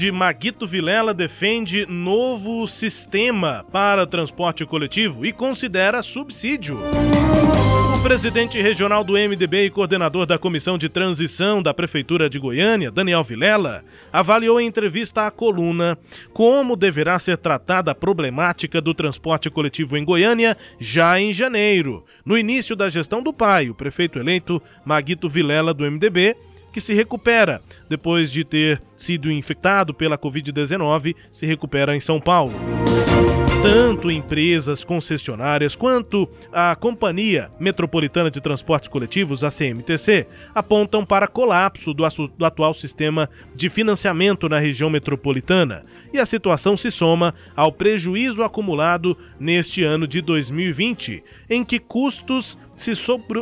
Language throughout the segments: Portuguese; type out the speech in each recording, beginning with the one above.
De Maguito Vilela defende novo sistema para transporte coletivo e considera subsídio. O presidente regional do MDB e coordenador da Comissão de Transição da Prefeitura de Goiânia, Daniel Vilela, avaliou em entrevista à coluna como deverá ser tratada a problemática do transporte coletivo em Goiânia já em janeiro, no início da gestão do pai, o prefeito eleito Maguito Vilela do MDB, que se recupera depois de ter sido infectado pela Covid-19, se recupera em São Paulo. Tanto empresas concessionárias quanto a Companhia Metropolitana de Transportes Coletivos, a CMTC, apontam para colapso do, do atual sistema de financiamento na região metropolitana. E a situação se soma ao prejuízo acumulado neste ano de 2020, em que custos se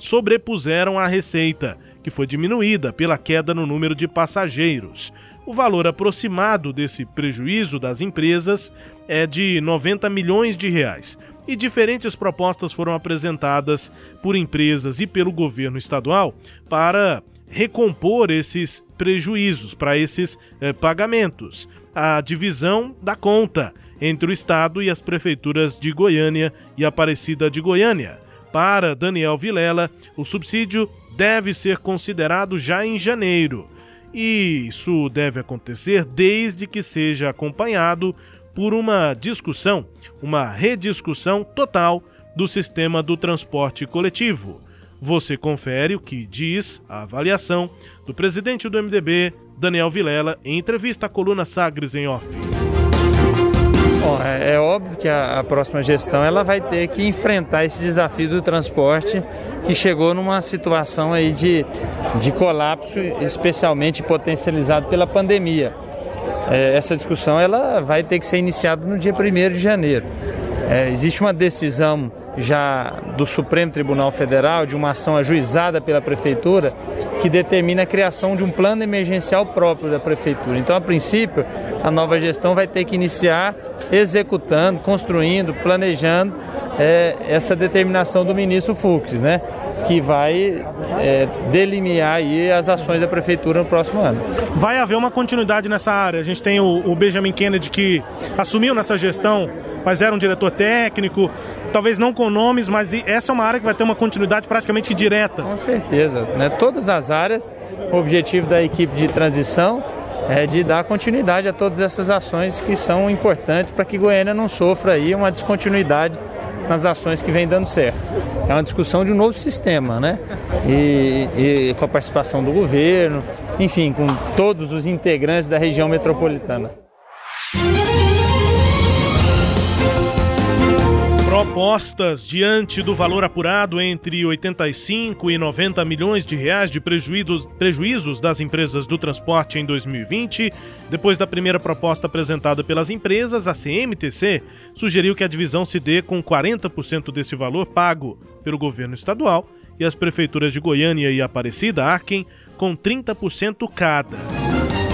sobrepuseram à receita que foi diminuída pela queda no número de passageiros. O valor aproximado desse prejuízo das empresas é de 90 milhões de reais. E diferentes propostas foram apresentadas por empresas e pelo governo estadual para recompor esses prejuízos, para esses eh, pagamentos. A divisão da conta entre o Estado e as prefeituras de Goiânia e Aparecida de Goiânia. Para Daniel Vilela, o subsídio deve ser considerado já em janeiro. E isso deve acontecer desde que seja acompanhado por uma discussão, uma rediscussão total do sistema do transporte coletivo. Você confere o que diz a avaliação do presidente do MDB, Daniel Vilela, em entrevista à coluna Sagres em Off. Bom, é, é, óbvio que a, a, próxima gestão ela vai ter que enfrentar esse desafio do transporte que chegou numa situação aí de, de colapso, especialmente potencializado pela pandemia. É, essa discussão ela vai ter que ser iniciada no dia 1 de janeiro. É, existe uma decisão já do Supremo Tribunal Federal, de uma ação ajuizada pela Prefeitura, que determina a criação de um plano emergencial próprio da Prefeitura. Então, a princípio, a nova gestão vai ter que iniciar executando, construindo, planejando é, essa determinação do ministro Fux, né? Que vai é, delimitar aí as ações da prefeitura no próximo ano. Vai haver uma continuidade nessa área. A gente tem o, o Benjamin Kennedy que assumiu nessa gestão, mas era um diretor técnico, talvez não com nomes, mas essa é uma área que vai ter uma continuidade praticamente direta. Com certeza, né? Todas as áreas, o objetivo da equipe de transição é de dar continuidade a todas essas ações que são importantes para que Goiânia não sofra aí uma descontinuidade nas ações que vem dando certo. É uma discussão de um novo sistema, né? E, e com a participação do governo, enfim, com todos os integrantes da região metropolitana. Propostas diante do valor apurado entre 85 e 90 milhões de reais de prejuízos, prejuízos das empresas do transporte em 2020. Depois da primeira proposta apresentada pelas empresas, a CMTC sugeriu que a divisão se dê com 40% desse valor pago pelo governo estadual e as prefeituras de Goiânia e Aparecida arquem com 30% cada.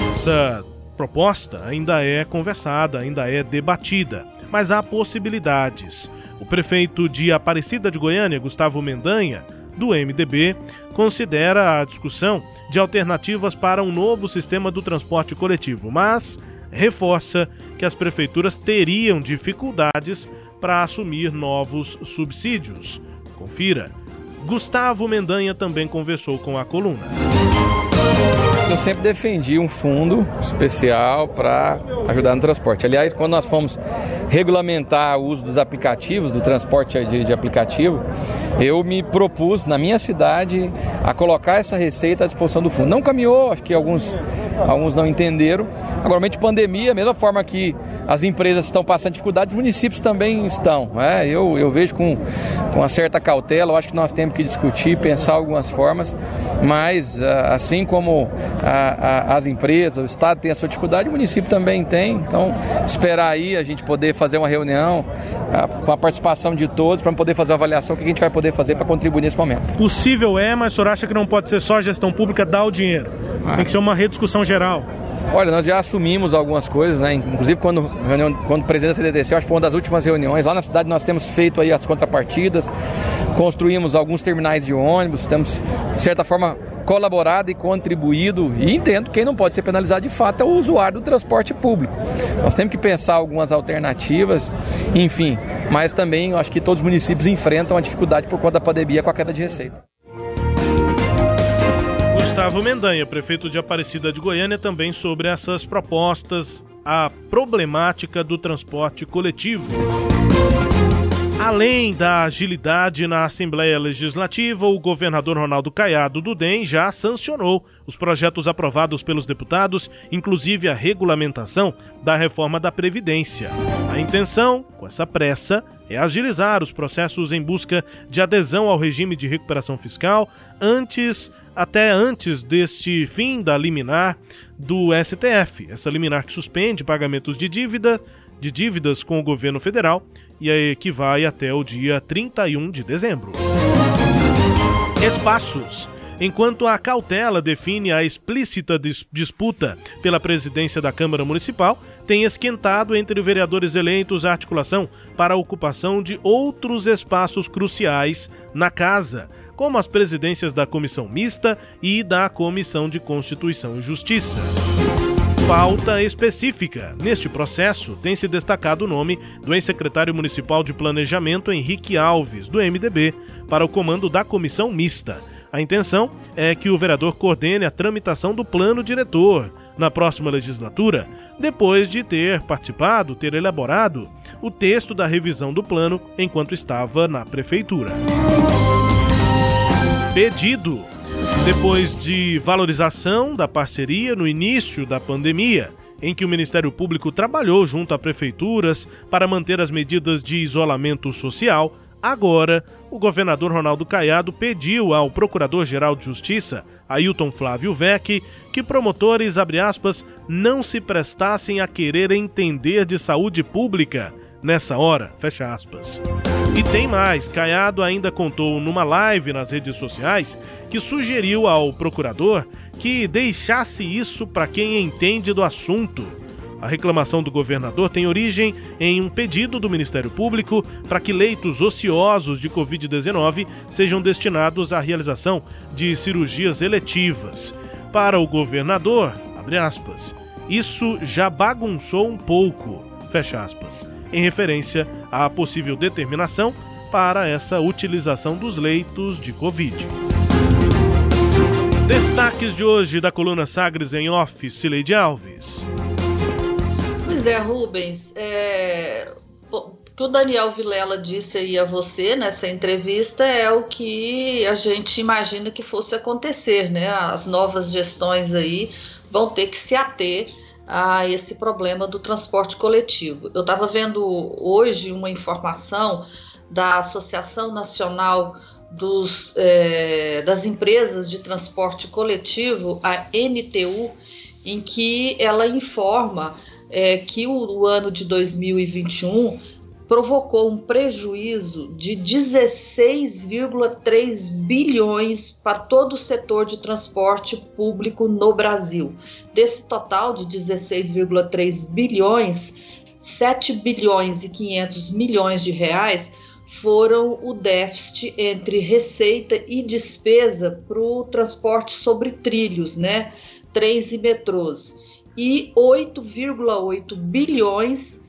Essa proposta ainda é conversada, ainda é debatida, mas há possibilidades. O prefeito de Aparecida de Goiânia, Gustavo Mendanha, do MDB, considera a discussão de alternativas para um novo sistema do transporte coletivo, mas reforça que as prefeituras teriam dificuldades para assumir novos subsídios. Confira. Gustavo Mendanha também conversou com a coluna. Eu sempre defendi um fundo especial para ajudar no transporte. Aliás, quando nós fomos regulamentar o uso dos aplicativos, do transporte de, de, aplicativo, eu me propus na minha cidade a colocar essa receita à disposição do fundo. Não caminhou, acho que alguns, alguns não entenderam. Agora, de pandemia, mesma forma que as empresas estão passando dificuldades, os municípios também estão. Né? Eu, eu vejo com, com uma certa cautela, eu acho que nós temos que discutir, pensar algumas formas, mas ah, assim como a, a, as empresas, o Estado tem a sua dificuldade, o município também tem. Então, esperar aí a gente poder fazer uma reunião ah, com a participação de todos para poder fazer uma avaliação, o que a gente vai poder fazer para contribuir nesse momento. Possível é, mas o senhor acha que não pode ser só a gestão pública dar o dinheiro? Tem que ser uma rediscussão geral. Olha, nós já assumimos algumas coisas, né? Inclusive quando, reunião, quando o presidente da CDTC, acho que foi uma das últimas reuniões, lá na cidade nós temos feito aí as contrapartidas, construímos alguns terminais de ônibus, temos, de certa forma, colaborado e contribuído, e entendo que quem não pode ser penalizado de fato é o usuário do transporte público. Nós temos que pensar algumas alternativas, enfim, mas também acho que todos os municípios enfrentam a dificuldade por conta da pandemia com a queda de receita. Gustavo Mendanha, prefeito de Aparecida de Goiânia, também sobre essas propostas, a problemática do transporte coletivo. Além da agilidade na Assembleia Legislativa, o governador Ronaldo Caiado do DEM já sancionou os projetos aprovados pelos deputados, inclusive a regulamentação da reforma da Previdência. A intenção, com essa pressa, é agilizar os processos em busca de adesão ao regime de recuperação fiscal antes até antes deste fim da liminar do STF. Essa liminar que suspende pagamentos de dívida, de dívidas com o governo federal e aí que vai até o dia 31 de dezembro. Espaços. Enquanto a cautela define a explícita dis disputa pela presidência da Câmara Municipal, tem esquentado entre vereadores eleitos a articulação para a ocupação de outros espaços cruciais na casa, como as presidências da Comissão Mista e da Comissão de Constituição e Justiça. Pauta específica. Neste processo, tem se destacado o nome do ex-secretário municipal de Planejamento Henrique Alves, do MDB, para o comando da Comissão Mista. A intenção é que o vereador coordene a tramitação do plano diretor na próxima legislatura, depois de ter participado, ter elaborado o texto da revisão do plano enquanto estava na prefeitura pedido. Depois de valorização da parceria no início da pandemia, em que o Ministério Público trabalhou junto a prefeituras para manter as medidas de isolamento social, agora o governador Ronaldo Caiado pediu ao Procurador-Geral de Justiça, Ailton Flávio Vec, que promotores, aspas, não se prestassem a querer entender de saúde pública nessa hora, fecha aspas. E tem mais, Caiado ainda contou numa live nas redes sociais que sugeriu ao procurador que deixasse isso para quem entende do assunto. A reclamação do governador tem origem em um pedido do Ministério Público para que leitos ociosos de Covid-19 sejam destinados à realização de cirurgias eletivas. Para o governador, aspas, isso já bagunçou um pouco, fecha aspas em referência à possível determinação para essa utilização dos leitos de Covid. Destaques de hoje da coluna Sagres em Off, Cileide Alves. Pois é, Rubens. É... O que o Daniel Vilela disse aí a você nessa entrevista é o que a gente imagina que fosse acontecer, né? As novas gestões aí vão ter que se ater a esse problema do transporte coletivo. Eu estava vendo hoje uma informação da Associação Nacional dos, é, das Empresas de Transporte Coletivo, a NTU, em que ela informa é, que o, o ano de 2021 provocou um prejuízo de 16,3 bilhões para todo o setor de transporte público no Brasil. Desse total de 16,3 bilhões, 7 bilhões e 500 milhões de reais foram o déficit entre receita e despesa para o transporte sobre trilhos, né? Trens e metrôs. E 8,8 bilhões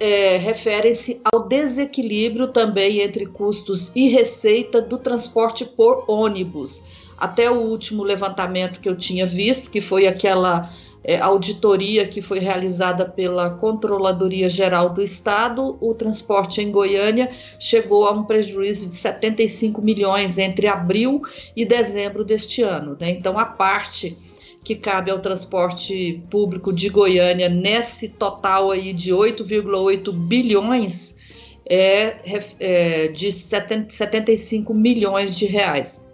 é, referem-se ao desequilíbrio também entre custos e receita do transporte por ônibus. Até o último levantamento que eu tinha visto, que foi aquela é, auditoria que foi realizada pela Controladoria Geral do Estado, o transporte em Goiânia chegou a um prejuízo de 75 milhões entre abril e dezembro deste ano. Né? Então, a parte que cabe ao transporte público de Goiânia nesse total aí de 8,8 bilhões é, é de 70, 75 milhões de reais.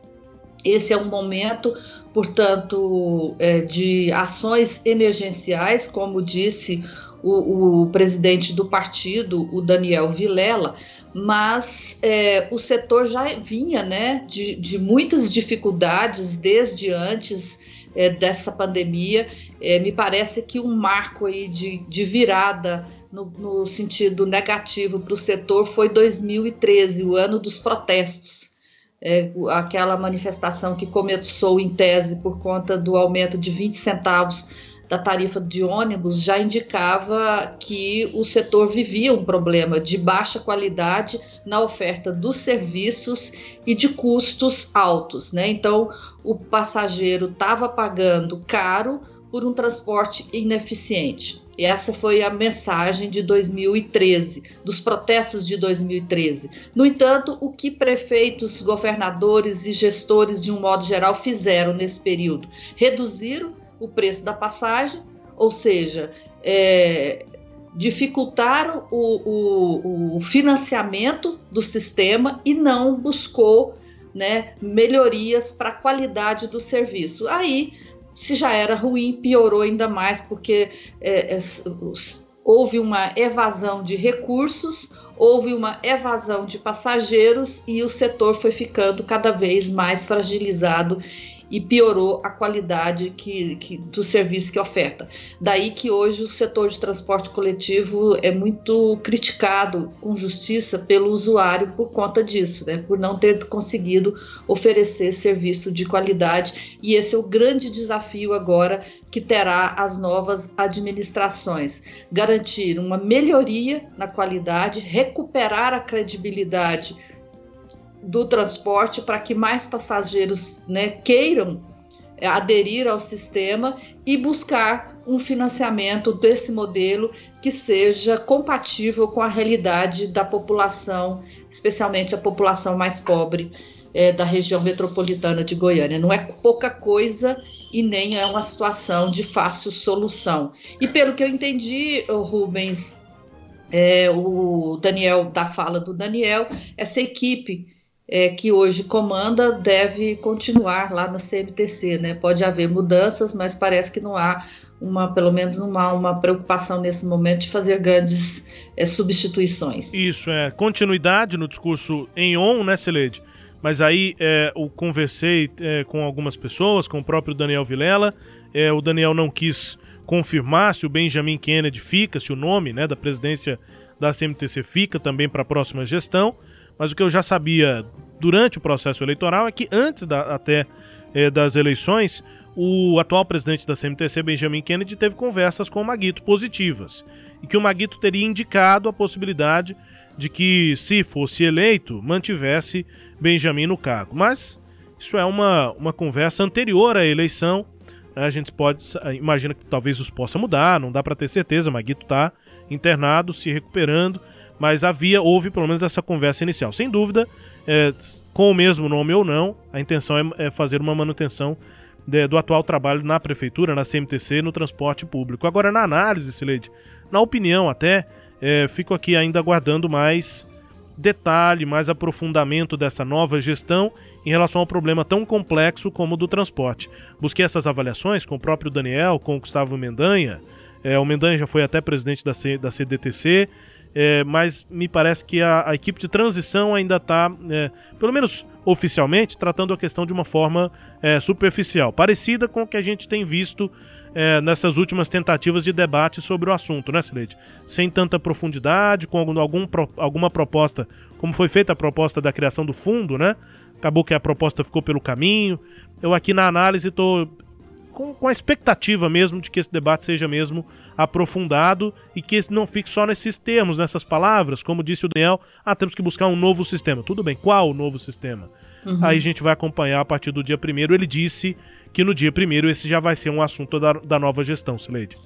Esse é um momento, portanto, é, de ações emergenciais, como disse o, o, presidente do partido, o Daniel Vilela, mas é, o setor já vinha né, de, de muitas dificuldades desde antes é, dessa pandemia. É, me parece que um marco aí de, de virada no, no sentido negativo para o setor foi 2013, o ano dos protestos. É, aquela manifestação que começou em tese por conta do aumento de 20 centavos da tarifa de ônibus já indicava que o setor vivia um problema de baixa qualidade na oferta dos serviços e de custos altos, né? Então, o passageiro estava pagando caro por um transporte ineficiente. E essa foi a mensagem de 2013, dos protestos de 2013. No entanto, o que prefeitos, governadores e gestores, de um modo geral, fizeram nesse período? Reduziram o preço da passagem, ou seja, é, dificultaram o, o, o, financiamento do sistema e não buscou né, melhorias para a qualidade do serviço. Aí, se já era ruim, piorou ainda mais, porque é, é, houve uma evasão de recursos, houve uma evasão de passageiros e o setor foi ficando cada vez mais fragilizado e piorou a qualidade que, que, do serviço que oferta. Daí que hoje o setor de transporte coletivo é muito criticado com justiça pelo usuário por conta disso, né? por não ter conseguido oferecer serviço de qualidade. E esse é o grande desafio agora que terá as novas administrações: garantir uma melhoria na qualidade, recuperar a credibilidade do transporte para que mais passageiros né, queiram aderir ao sistema e buscar um financiamento desse modelo que seja compatível com a realidade da população, especialmente a população mais pobre é, da região metropolitana de Goiânia. Não é pouca coisa e nem é uma situação de fácil solução. E pelo que eu entendi, Rubens, é, o Daniel, da fala do Daniel, essa equipe é, que hoje comanda deve continuar lá na CMTC, né? Pode haver mudanças, mas parece que não há uma, pelo menos não há uma preocupação nesse momento de fazer grandes é, substituições. Isso é continuidade no discurso em on, né, Celede? Mas aí é, eu conversei é, com algumas pessoas, com o próprio Daniel Vilela. É, o Daniel não quis confirmar se o Benjamin Kennedy fica, se o nome né, da presidência da CMTC fica também para a próxima gestão. Mas o que eu já sabia durante o processo eleitoral é que antes da, até é, das eleições, o atual presidente da CMTC, Benjamin Kennedy, teve conversas com o Maguito positivas. E que o Maguito teria indicado a possibilidade de que, se fosse eleito, mantivesse Benjamin no cargo. Mas isso é uma, uma conversa anterior à eleição. Né? A gente pode imagina que talvez isso possa mudar, não dá para ter certeza. O Maguito está internado, se recuperando mas havia, houve pelo menos essa conversa inicial. Sem dúvida, é, com o mesmo nome ou não, a intenção é, é fazer uma manutenção de, do atual trabalho na prefeitura, na CMTC, no transporte público. Agora, na análise, Sileide, na opinião até, é, fico aqui ainda aguardando mais detalhe, mais aprofundamento dessa nova gestão em relação ao problema tão complexo como o do transporte. Busquei essas avaliações com o próprio Daniel, com o Gustavo Mendanha. É, o Mendanha já foi até presidente da, C, da CDTC é, mas me parece que a, a, equipe de transição ainda está, é, pelo menos oficialmente, tratando a questão de uma forma é, superficial, parecida com o que a gente tem visto é, nessas últimas tentativas de debate sobre o assunto, né, Sileide? Sem tanta profundidade, com algum, algum, alguma proposta, como foi feita a proposta da criação do fundo, né? Acabou que a proposta ficou pelo caminho. Eu aqui na análise estou com, com a expectativa mesmo de que esse debate seja mesmo aprofundado e que não fique só nesses termos, nessas palavras, como disse o Daniel, ah, temos que buscar um novo sistema. Tudo bem, qual o novo sistema? Uhum. Aí a gente vai acompanhar a partir do dia primeiro. Ele disse que no dia primeiro esse já vai ser um assunto da, da nova gestão, Sileide.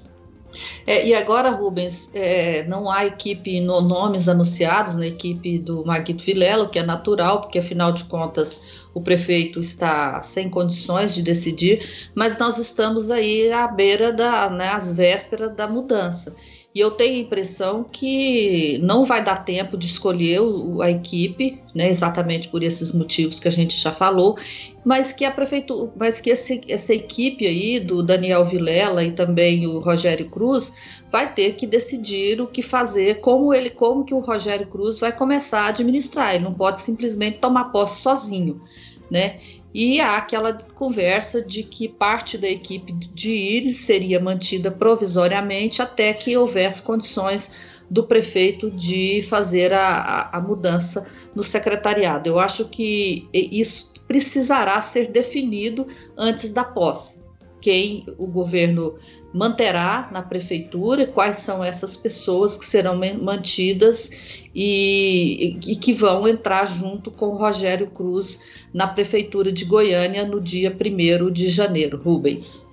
É, e agora, Rubens, é, não há equipe, no, nomes anunciados na equipe do Maguito Vilela, o que é natural, porque afinal de contas o prefeito está sem condições de decidir, mas nós estamos aí à beira da, né, às vésperas da mudança. E eu tenho a impressão que não vai dar tempo de escolher o, a equipe, né, exatamente por esses motivos que a gente já falou, mas que a prefeitura, mas que esse, essa equipe aí do Daniel Vilela e também o Rogério Cruz vai ter que decidir o que fazer, como ele, como que o Rogério Cruz vai começar a administrar. Ele não pode simplesmente tomar posse sozinho, né? E há aquela conversa de que parte da equipe de Íris seria mantida provisoriamente até que houvesse condições do prefeito de fazer a, a, mudança no secretariado. Eu acho que isso precisará ser definido antes da posse. Quem o governo manterá na prefeitura, quais são essas pessoas que serão mantidas e, e, que vão entrar junto com o Rogério Cruz na prefeitura de Goiânia no dia 1 de janeiro. Rubens.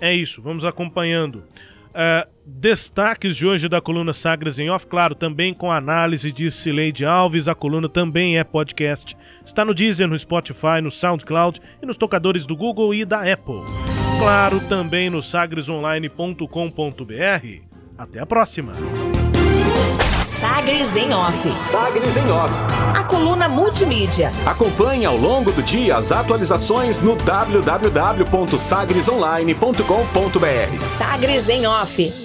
É isso, vamos acompanhando. Uh, destaques de hoje da coluna Sagres em Off, claro, também com análise de Cileide Alves. A coluna também é podcast. Está no Deezer, no Spotify, no SoundCloud e nos tocadores do Google e da Apple. Claro, também no sagresonline.com.br. Até a próxima. Sagres em Off. Sagres em Off. A coluna multimídia. Acompanhe ao longo do dia as atualizações no www.sagresonline.com.br. Sagres em Off